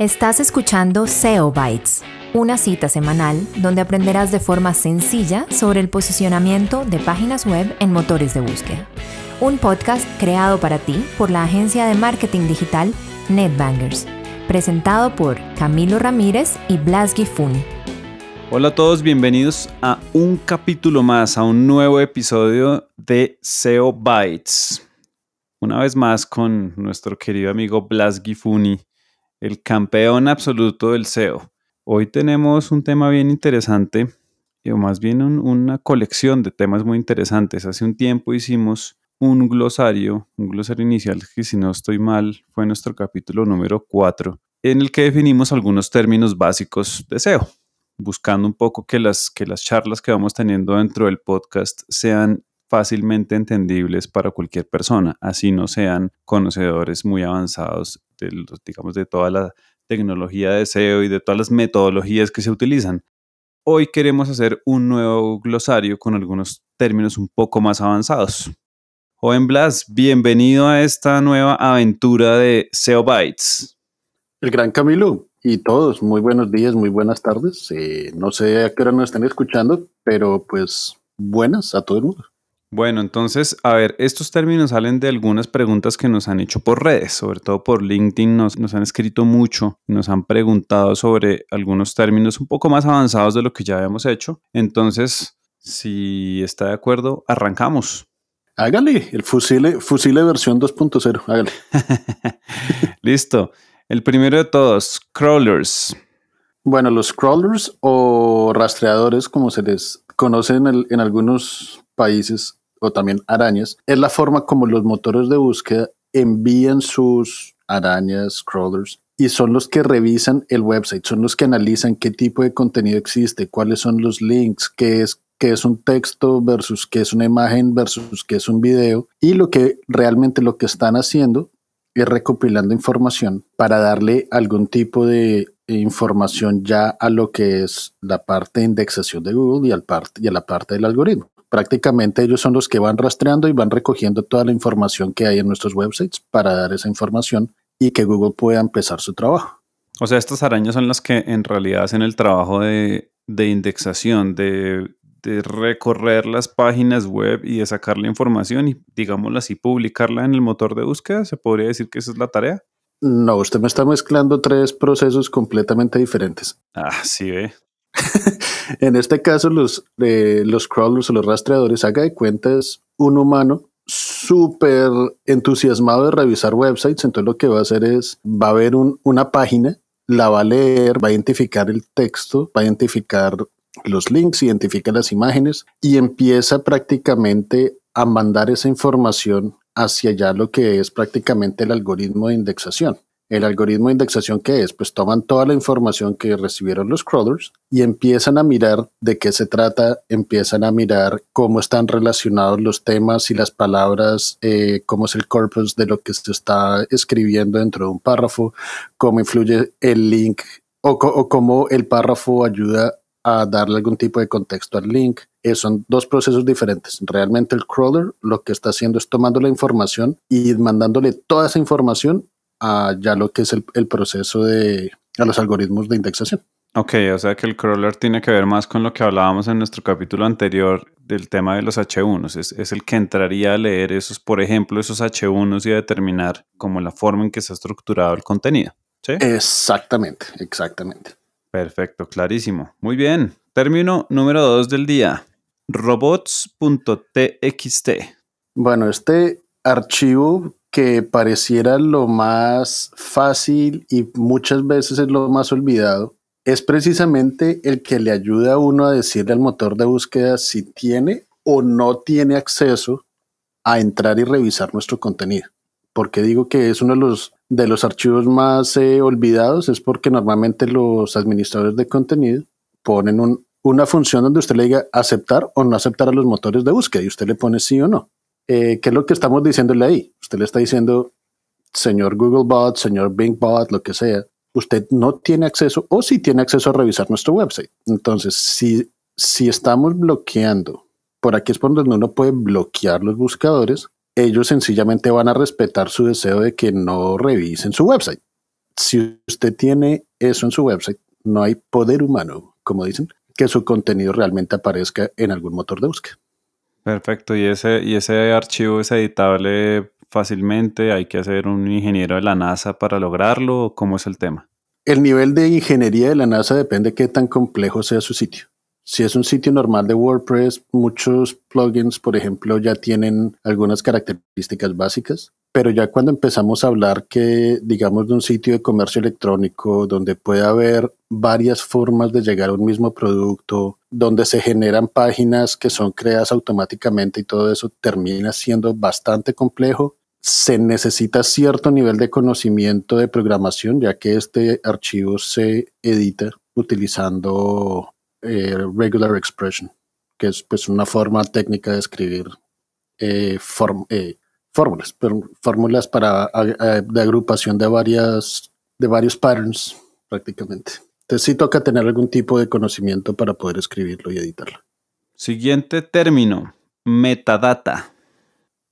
Estás escuchando SEO Bytes, una cita semanal donde aprenderás de forma sencilla sobre el posicionamiento de páginas web en motores de búsqueda. Un podcast creado para ti por la agencia de marketing digital NetBangers, presentado por Camilo Ramírez y Blas Gifuni. Hola a todos, bienvenidos a un capítulo más, a un nuevo episodio de SEO Bytes. Una vez más con nuestro querido amigo Blas Gifuni el campeón absoluto del SEO. Hoy tenemos un tema bien interesante, o más bien una colección de temas muy interesantes. Hace un tiempo hicimos un glosario, un glosario inicial que si no estoy mal fue nuestro capítulo número 4, en el que definimos algunos términos básicos de SEO, buscando un poco que las, que las charlas que vamos teniendo dentro del podcast sean fácilmente entendibles para cualquier persona, así no sean conocedores muy avanzados de, digamos, de toda la tecnología de SEO y de todas las metodologías que se utilizan. Hoy queremos hacer un nuevo glosario con algunos términos un poco más avanzados. Joven Blas, bienvenido a esta nueva aventura de SEO Bytes. El gran Camilo y todos, muy buenos días, muy buenas tardes. Eh, no sé a qué hora nos están escuchando, pero pues buenas a todo el mundo. Bueno, entonces, a ver, estos términos salen de algunas preguntas que nos han hecho por redes, sobre todo por LinkedIn, nos, han escrito mucho, nos han preguntado sobre algunos términos un poco más avanzados de lo que ya habíamos hecho. Entonces, si está de acuerdo, arrancamos. Hágale, el fusile, fusile versión 2.0, hágale. Listo. El primero de todos, crawlers. Bueno, los crawlers o rastreadores, como se les conoce en, en algunos países, o también arañas, es la forma como los motores de búsqueda envían sus arañas, crawlers, y son los que revisan el website, son los que analizan qué tipo de contenido existe, cuáles son los links, qué es, qué es un texto versus qué es una imagen versus qué es un video. Y lo que realmente lo que están haciendo es recopilando información para darle algún tipo de información ya a lo que es la parte de indexación de Google y, al y a la parte del algoritmo prácticamente ellos son los que van rastreando y van recogiendo toda la información que hay en nuestros websites para dar esa información y que Google pueda empezar su trabajo. O sea, estas arañas son las que en realidad hacen el trabajo de, indexación, de, de, recorrer las páginas web y de sacar la información y, digámoslo así, publicarla en el motor de búsqueda. ¿Se podría decir que esa es la tarea? No, usted me está mezclando tres procesos completamente diferentes. Ah, sí, ve. en este caso, los, eh, los crawlers o los rastreadores, haga de cuenta, es un humano súper entusiasmado de revisar websites. Entonces, lo que va a hacer es, va a ver una página, la va a leer, va a identificar el texto, va a identificar los links, identifica las imágenes y empieza prácticamente a mandar esa información hacia allá lo que es prácticamente el algoritmo de indexación. El algoritmo de indexación, ¿qué es? Pues toman toda la información que recibieron los crawlers y empiezan a mirar de qué se trata, empiezan a mirar cómo están relacionados los temas y las palabras, eh, cómo es el corpus de lo que se está escribiendo dentro de un párrafo, cómo influye el link o, cómo el párrafo ayuda a darle algún tipo de contexto al link. Eh, son dos procesos diferentes. Realmente el crawler lo que está haciendo es tomando la información y mandándole toda esa información a ya lo que es el, proceso de a los algoritmos de indexación. Ok, o sea que el crawler tiene que ver más con lo que hablábamos en nuestro capítulo anterior del tema de los H1s. Es, es, el que entraría a leer esos, por ejemplo, esos H1s y a determinar como la forma en que está estructurado el contenido. ¿Sí? Exactamente, exactamente. Perfecto, clarísimo. Muy bien. Término número dos del día. Robots.txt. Bueno, este archivo que pareciera lo más fácil y muchas veces es lo más olvidado, es precisamente el que le ayuda a uno a decirle al motor de búsqueda si tiene o no tiene acceso a entrar y revisar nuestro contenido. porque digo que es uno de los, de los archivos más eh, olvidados? Es porque normalmente los administradores de contenido ponen una función donde usted le diga aceptar o no aceptar a los motores de búsqueda y usted le pone sí o no. Eh, ¿qué es lo que estamos diciéndole ahí? Usted le está diciendo, señor Googlebot, señor BingBot, lo que sea, usted no tiene acceso o sí tiene acceso a revisar nuestro website. Entonces, si, si estamos bloqueando, por aquí es por donde uno puede bloquear los buscadores, ellos sencillamente van a respetar su deseo de que no revisen su website. si usted tiene eso en su website, no hay poder humano, como dicen, que su contenido realmente aparezca en algún motor de búsqueda. Perfecto, y ese, y ese archivo es editable fácilmente, hay que hacer un ingeniero de la NASA para lograrlo, ¿cómo es el tema? El nivel de ingeniería de la NASA depende de qué tan complejo sea su sitio. Si es un sitio normal de WordPress, muchos plugins, por ejemplo, ya tienen algunas características básicas, pero ya cuando empezamos a hablar que, digamos, de un sitio de comercio electrónico donde puede haber varias formas de llegar a un mismo producto, donde se generan páginas que son creadas automáticamente y todo eso termina siendo bastante complejo, se necesita cierto nivel de conocimiento de programación, ya que este archivo se edita utilizando eh, regular expression, que es pues una forma técnica de escribir eh, eh, fórmulas, pero fórmulas para de agrupación de varias de varios patterns prácticamente. Entonces sí toca tener algún tipo de conocimiento para poder escribirlo y editarlo. Siguiente término, metadata.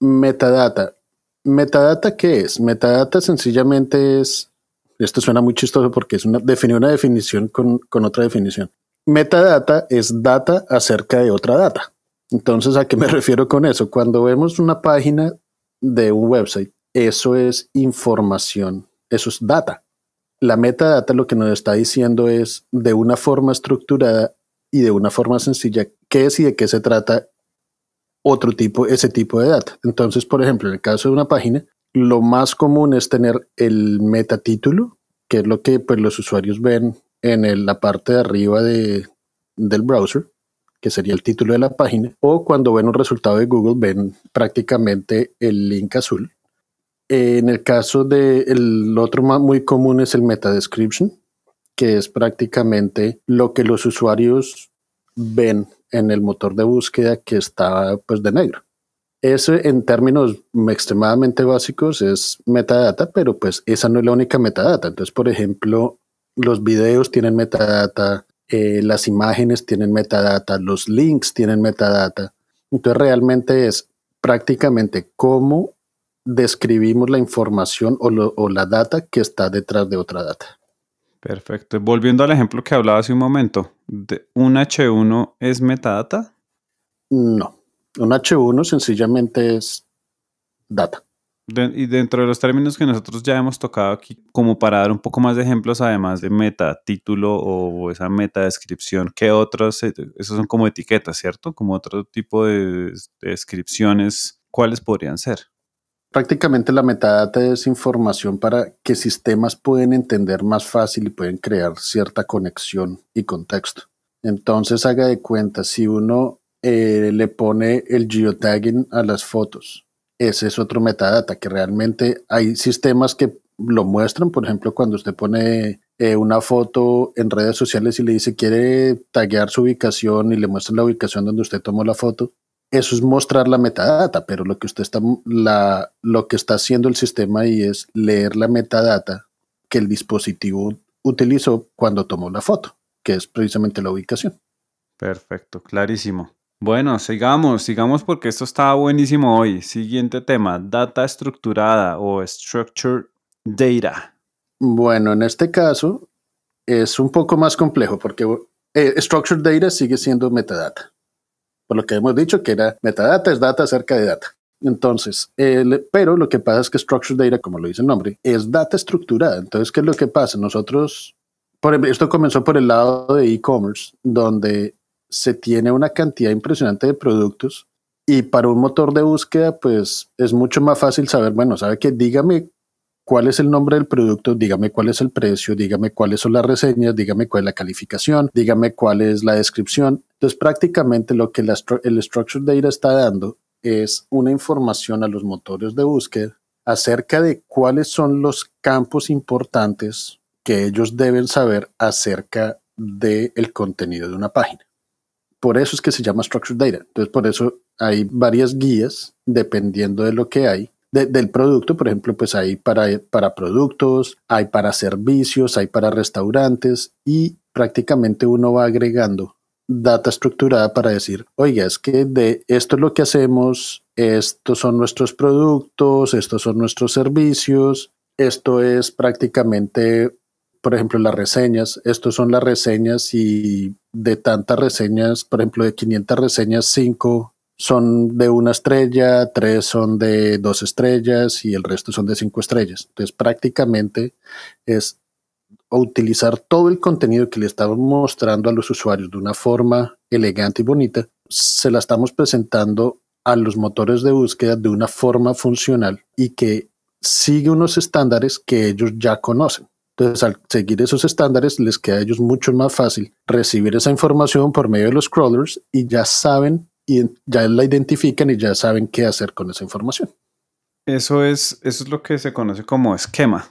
Metadata. ¿Metadata qué es? Metadata sencillamente es, esto suena muy chistoso porque es una, definir una definición con, con otra definición. Metadata es data acerca de otra data. Entonces, ¿a qué me refiero con eso? Cuando vemos una página de un website, eso es información, eso es data. La metadata lo que nos está diciendo es de una forma estructurada y de una forma sencilla qué es y de qué se trata otro tipo, ese tipo de data. Entonces, por ejemplo, en el caso de una página, lo más común es tener el metatítulo, que es lo que pues, los usuarios ven en la parte de arriba de, del browser, que sería el título de la página, o cuando ven un resultado de Google ven prácticamente el link azul. En el caso del el otro muy común es el meta description, que es prácticamente lo que los usuarios ven en el motor de búsqueda que está pues de negro. Eso en términos extremadamente básicos es metadata, pero pues esa no es la única metadata. Entonces, por ejemplo, los videos tienen metadata, eh, las imágenes tienen metadata, los links tienen metadata. Entonces realmente es prácticamente cómo describimos la información o, o la data que está detrás de otra data. Perfecto. Volviendo al ejemplo que hablaba hace un momento, ¿un H1 es metadata? No, un H1 sencillamente es data. Y dentro de los términos que nosotros ya hemos tocado aquí, como para dar un poco más de ejemplos, además de meta título o esa meta descripción, ¿qué otros? Eh, esos son como etiquetas, ¿cierto? Como otro tipo de descripciones, ¿cuáles podrían ser? Prácticamente la metadata es información para que sistemas pueden entender más fácil y pueden crear cierta conexión y contexto. Entonces haga de cuenta, si uno eh, le pone el geotagging a las fotos, ese es otro metadata que realmente hay sistemas que lo muestran, por ejemplo, cuando usted pone eh, una foto en redes sociales y le dice quiere taguear su ubicación y le muestra la ubicación donde usted tomó la foto, eso es mostrar la metadata, pero lo que usted está, la, lo que está haciendo el sistema ahí es leer la metadata que el dispositivo utilizó cuando tomó la foto, que es precisamente la ubicación. Perfecto, clarísimo. Bueno, sigamos, sigamos porque esto está buenísimo hoy. Siguiente tema, data estructurada o structured data. Bueno, en este caso es un poco más complejo porque eh, structured data sigue siendo metadata lo que hemos dicho que era metadata es data acerca de data. Entonces, pero lo que pasa es que structured data, como lo dice el nombre, es data estructurada. Entonces, ¿qué es lo que pasa? Nosotros, por ejemplo, esto comenzó por el lado de e-commerce, donde se tiene una cantidad impresionante de productos y para un motor de búsqueda, pues es mucho más fácil saber, bueno, sabe que dígame cuál es el nombre del producto, dígame cuál es el precio, dígame cuáles son las reseñas, dígame cuál es la calificación, dígame cuál es la descripción. Entonces, prácticamente lo que el Structured Data está dando es una información a los motores de búsqueda acerca de cuáles son los campos importantes que ellos deben saber acerca del contenido de una página. Por eso es que se llama Structured Data. Entonces, por eso hay varias guías dependiendo de lo que hay del producto, por ejemplo, pues hay para, para productos, hay para servicios, hay para restaurantes y prácticamente uno va agregando data estructurada para decir, oiga, es que de esto es lo que hacemos, estos son nuestros productos, estos son nuestros servicios Esto es prácticamente, por ejemplo, las reseñas. Estos son las reseñas y de tantas reseñas, por ejemplo, de 500 reseñas, 5 son de una estrella, 3 son de dos estrellas y el resto son de 5 estrellas. Entonces, prácticamente es utilizar todo el contenido que le estamos mostrando a los usuarios de una forma elegante y bonita, se la estamos presentando a los motores de búsqueda de una forma funcional y que sigue unos estándares que ellos ya conocen. Entonces, al seguir esos estándares, les queda a ellos mucho más fácil recibir esa información por medio de los crawlers y ya saben, y ya la identifican y ya saben qué hacer con esa información. Eso es, eso es lo que se conoce como esquema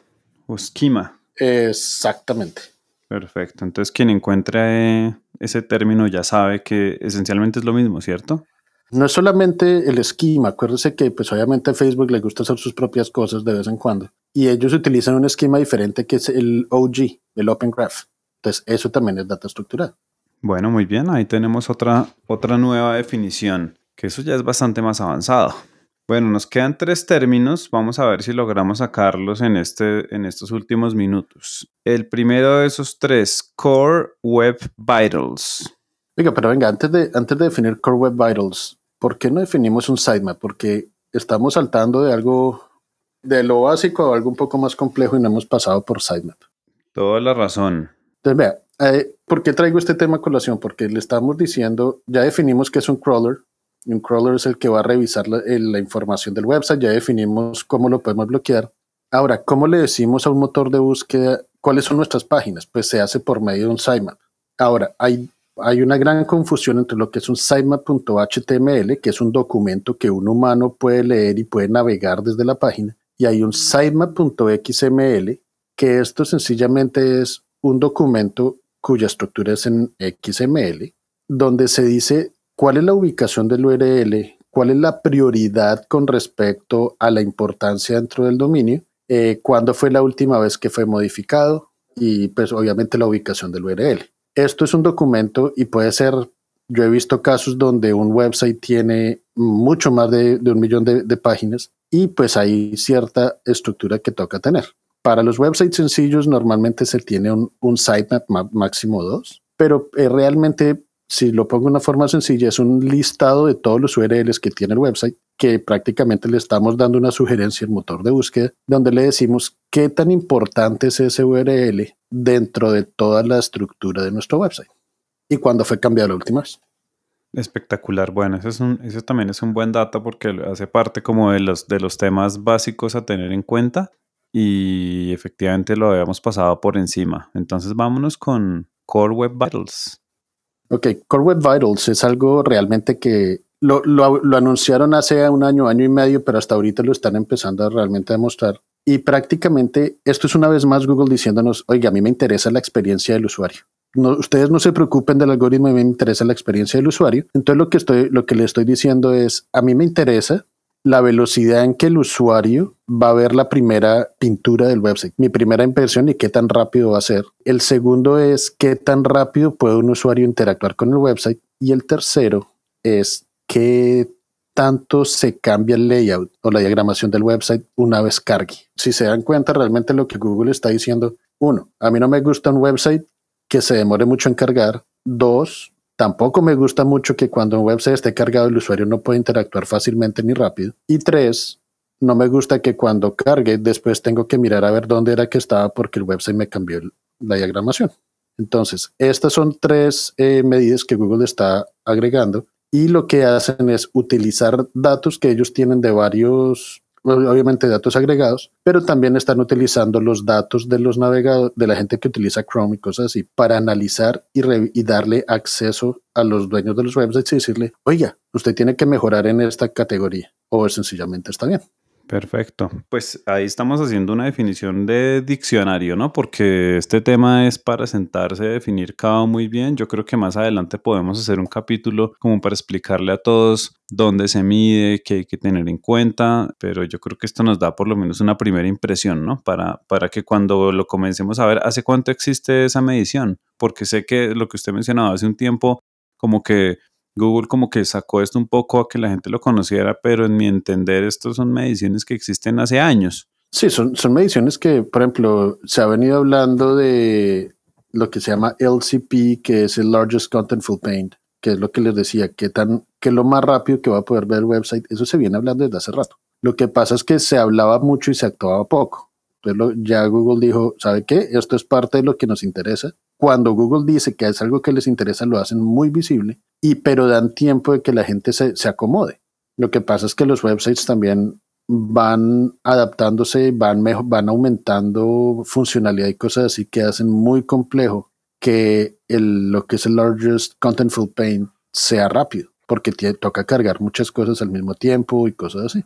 o esquema. Exactamente. Perfecto. Entonces, quien encuentre ese término ya sabe que esencialmente es lo mismo, ¿cierto? No es solamente el esquema, acuérdese que pues obviamente a Facebook le gusta hacer sus propias cosas de vez en cuando y ellos utilizan un esquema diferente que es el OG, el Open Graph. Entonces eso también es data estructurada. Bueno, muy bien, ahí tenemos otra, otra nueva definición, que eso ya es bastante más avanzado. Bueno, nos quedan tres términos, vamos a ver si logramos sacarlos en, este, en estos últimos minutos. El primero de esos tres, Core Web Vitals. Oiga, pero venga, antes de, antes de definir Core Web Vitals, ¿por qué no definimos un sitemap? Porque estamos saltando de algo de lo básico a algo un poco más complejo y no hemos pasado por sitemap. Toda la razón. Entonces, vea, eh, ¿por qué traigo este tema a colación? Porque le estamos diciendo, ya definimos que es un crawler. Un crawler es el que va a revisar la, la información del website, ya definimos cómo lo podemos bloquear. Ahora, ¿cómo le decimos a un motor de búsqueda cuáles son nuestras páginas? Pues se hace por medio de un sitemap. Ahora, hay hay una gran confusión entre lo que es un sitemap.html, que es un documento que un humano puede leer y puede navegar desde la página, y hay un sitemap.xml, que esto sencillamente es un documento cuya estructura es en XML, donde se dice cuál es la ubicación del URL, cuál es la prioridad con respecto a la importancia dentro del dominio, eh, cuándo fue la última vez que fue modificado y pues obviamente la ubicación del URL. Esto es un documento y puede ser, yo he visto casos donde un website tiene mucho más de, un millón de, páginas y pues hay cierta estructura que toca tener. Para los websites sencillos normalmente se tiene un, un sitemap máximo dos, pero eh, realmente si lo pongo de una forma sencilla, es un listado de todos los URLs que tiene el website, que prácticamente le estamos dando una sugerencia al motor de búsqueda, donde le decimos qué tan importante es ese URL dentro de toda la estructura de nuestro website y cuándo fue cambiado la última vez. Espectacular. Bueno, eso, es un, eso también es un buen dato porque hace parte como de los, de los temas básicos a tener en cuenta y efectivamente lo habíamos pasado por encima. Entonces vámonos con Core Web Vitals. Ok, Core Web Vitals es algo realmente que lo, anunciaron hace un año, año y medio, pero hasta ahorita lo están empezando a realmente demostrar. Y prácticamente esto es una vez más Google diciéndonos, oiga, a mí me interesa la experiencia del usuario. Ustedes no se preocupen del algoritmo, a mí me interesa la experiencia del usuario. Entonces lo que, estoy, lo que le estoy diciendo es, a mí me interesa la velocidad en que el usuario va a ver la primera pintura del website, mi primera impresión y qué tan rápido va a ser. El segundo es qué tan rápido puede un usuario interactuar con el website. Y el tercero es qué tanto se cambia el layout o la diagramación del website una vez cargue. Si se dan cuenta, realmente lo que Google está diciendo, uno, a mí no me gusta un website que se demore mucho en cargar. Dos, Tampoco me gusta mucho que cuando un website esté cargado el usuario no pueda interactuar fácilmente ni rápido. Y tres, no me gusta que cuando cargue después tengo que mirar a ver dónde era que estaba porque el website me cambió la diagramación. Entonces, estas son tres eh, medidas que Google está agregando y lo que hacen es utilizar datos que ellos tienen de varios obviamente datos agregados, pero también están utilizando los datos de los navegadores, de la gente que utiliza Chrome y cosas así, para analizar y, y darle acceso a los dueños de los websites y decirle, oiga, usted tiene que mejorar en esta categoría, o sencillamente está bien. Perfecto. Pues ahí estamos haciendo una definición de diccionario, ¿no? Porque este tema es para sentarse a definir cada muy bien. Yo creo que más adelante podemos hacer un capítulo como para explicarle a todos dónde se mide, qué hay que tener en cuenta, pero yo creo que esto nos da por lo menos una primera impresión, ¿no? Para, para que cuando lo comencemos a ver, ¿hace cuánto existe esa medición? Porque sé que lo que usted mencionaba hace un tiempo, como que Google como que sacó esto un poco a que la gente lo conociera, pero en mi entender estos son mediciones que existen hace años. Sí, son, son mediciones que, por ejemplo, se ha venido hablando de lo que se llama LCP, que es el Largest Contentful Paint, que es lo que les decía, que tan, que lo más rápido que va a poder ver el website, eso se viene hablando desde hace rato. Lo que pasa es que se hablaba mucho y se actuaba poco. Ya Google dijo, ¿sabe qué? Esto es parte de lo que nos interesa. Cuando Google dice que es algo que les interesa, lo hacen muy visible, y pero dan tiempo de que la gente se, se acomode. Lo que pasa es que los websites también van adaptándose, van, mejor, van aumentando funcionalidad y cosas así que hacen muy complejo que el, lo que es el largest contentful paint sea rápido, porque toca cargar muchas cosas al mismo tiempo y cosas así.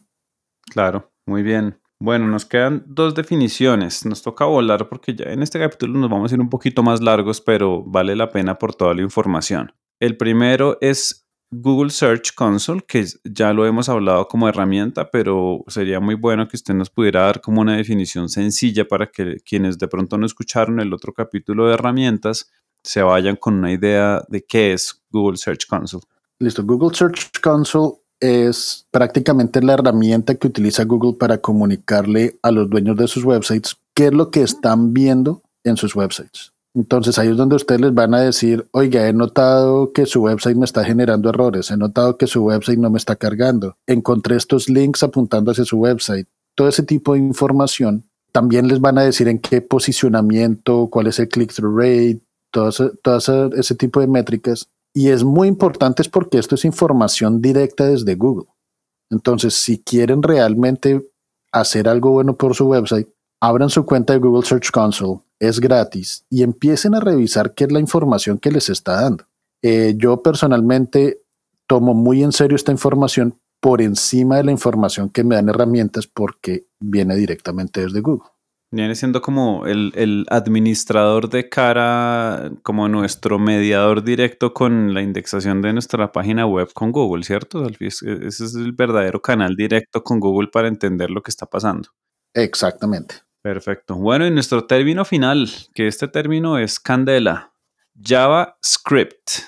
Claro, muy bien. Bueno, nos quedan dos definiciones. Nos toca volar porque ya en este capítulo nos vamos a ir un poquito más largos, pero vale la pena por toda la información. El primero es Google Search Console, que ya lo hemos hablado como herramienta, pero sería muy bueno que usted nos pudiera dar como una definición sencilla para que quienes de pronto no escucharon el otro capítulo de herramientas se vayan con una idea de qué es Google Search Console. Listo, Google Search Console es prácticamente la herramienta que utiliza Google para comunicarle a los dueños de sus websites qué es lo que están viendo en sus websites. Entonces ahí es donde ustedes les van a decir, oiga, he notado que su website me está generando errores, he notado que su website no me está cargando, encontré estos links apuntando hacia su website. Todo ese tipo de información también les van a decir en qué posicionamiento, cuál es el click-through rate, todo, ese, todo ese tipo de métricas. Y es muy importante porque esto es información directa desde Google. Entonces, si quieren realmente hacer algo bueno por su website, abran su cuenta de Google Search Console es gratis y empiecen a revisar qué es la información que les está dando. Eh, yo personalmente tomo muy en serio esta información por encima de la información que me dan herramientas porque viene directamente desde Google. Viene siendo como el, administrador de cara, como nuestro mediador directo con la indexación de nuestra página web con Google, ¿cierto? Ese es el verdadero canal directo con Google para entender lo que está pasando. Exactamente. Perfecto. Bueno, y nuestro término final, que este término es Candela, JavaScript.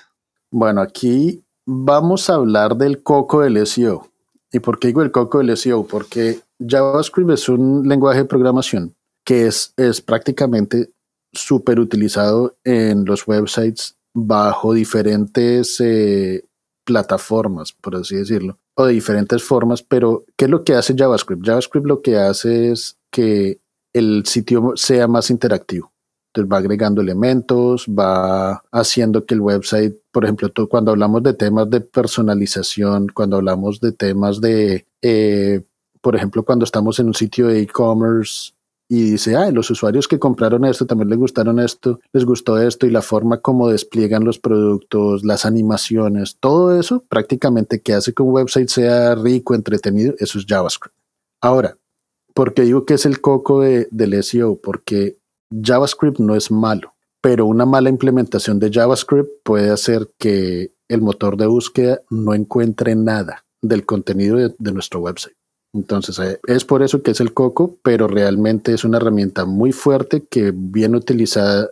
Bueno, aquí vamos a hablar del coco del SEO. ¿Y por qué digo el coco del SEO? Porque JavaScript es un lenguaje de programación que es, es prácticamente súper utilizado en los websites bajo diferentes eh, plataformas, por así decirlo, o de diferentes formas, pero ¿qué es lo que hace JavaScript? JavaScript lo que hace es que el sitio sea más interactivo. Entonces va agregando elementos, va haciendo que el website, por ejemplo, cuando hablamos de temas de personalización, cuando hablamos de temas de, eh, por ejemplo, cuando estamos en un sitio de e-commerce y dice, ah, los usuarios que compraron esto también les gustaron esto, les gustó esto y la forma como despliegan los productos, las animaciones, todo eso prácticamente que hace que un website sea rico, entretenido, eso es JavaScript. Ahora, porque digo que es el coco de, del SEO, porque JavaScript no es malo, pero una mala implementación de JavaScript puede hacer que el motor de búsqueda no encuentre nada del contenido de, nuestro website. Entonces, eh, es por eso que es el coco, pero realmente es una herramienta muy fuerte que bien utilizada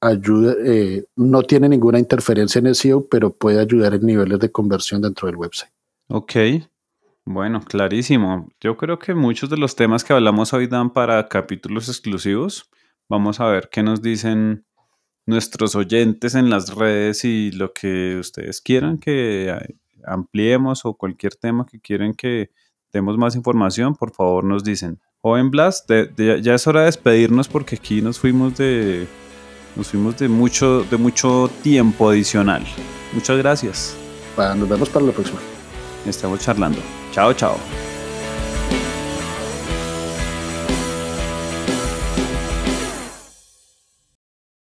ayuda, eh, no tiene ninguna interferencia en SEO, pero puede ayudar en niveles de conversión dentro del website. Ok, bueno, clarísimo. Yo creo que muchos de los temas que hablamos hoy dan para capítulos exclusivos. Vamos a ver qué nos dicen nuestros oyentes en las redes y lo que ustedes quieran que ampliemos o cualquier tema que quieren que demos más información, por favor nos dicen. Joven Blas, ya es hora de despedirnos porque aquí nos fuimos de nos fuimos de mucho de mucho tiempo adicional. Muchas gracias. nos vemos para la próxima. Estamos charlando. Chao, chao.